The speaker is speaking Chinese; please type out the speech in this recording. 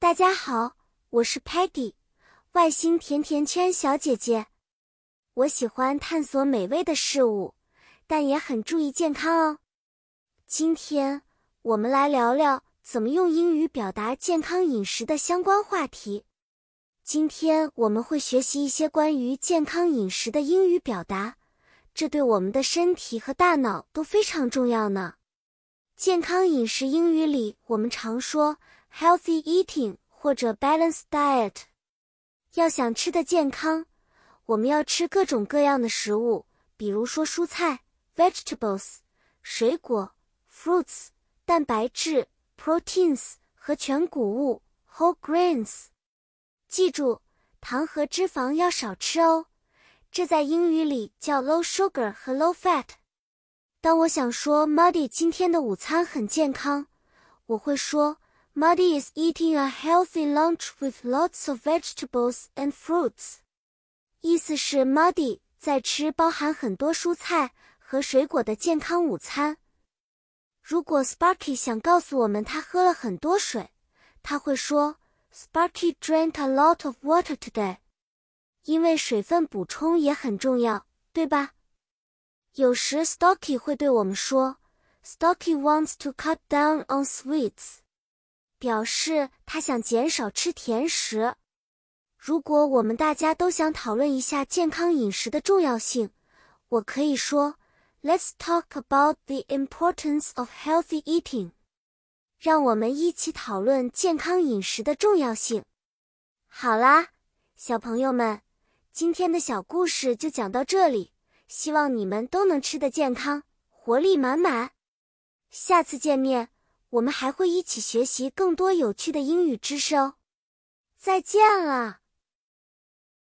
大家好，我是 Patty，外星甜甜圈小姐姐。我喜欢探索美味的事物，但也很注意健康哦。今天我们来聊聊怎么用英语表达健康饮食的相关话题。今天我们会学习一些关于健康饮食的英语表达，这对我们的身体和大脑都非常重要呢。健康饮食英语里我们常说 healthy eating 或者 balanced diet。要想吃的健康，我们要吃各种各样的食物，比如说蔬菜 vegetables、水果 fruits、蛋白质 proteins 和全谷物 whole grains。记住，糖和脂肪要少吃哦，这在英语里叫 low sugar 和 low fat。当我想说 Muddy 今天的午餐很健康，我会说 Muddy is eating a healthy lunch with lots of vegetables and fruits。意思是 Muddy 在吃包含很多蔬菜和水果的健康午餐。如果 Sparky 想告诉我们他喝了很多水，他会说 Sparky drank a lot of water today。因为水分补充也很重要，对吧？有时 Stocky 会对我们说，Stocky wants to cut down on sweets， 表示他想减少吃甜食。如果我们大家都想讨论一下健康饮食的重要性，我可以说，Let's talk about the importance of healthy eating。让我们一起讨论健康饮食的重要性。好啦，小朋友们，今天的小故事就讲到这里。希望你们都能吃得健康，活力满满。下次见面，我们还会一起学习更多有趣的英语知识哦。再见了。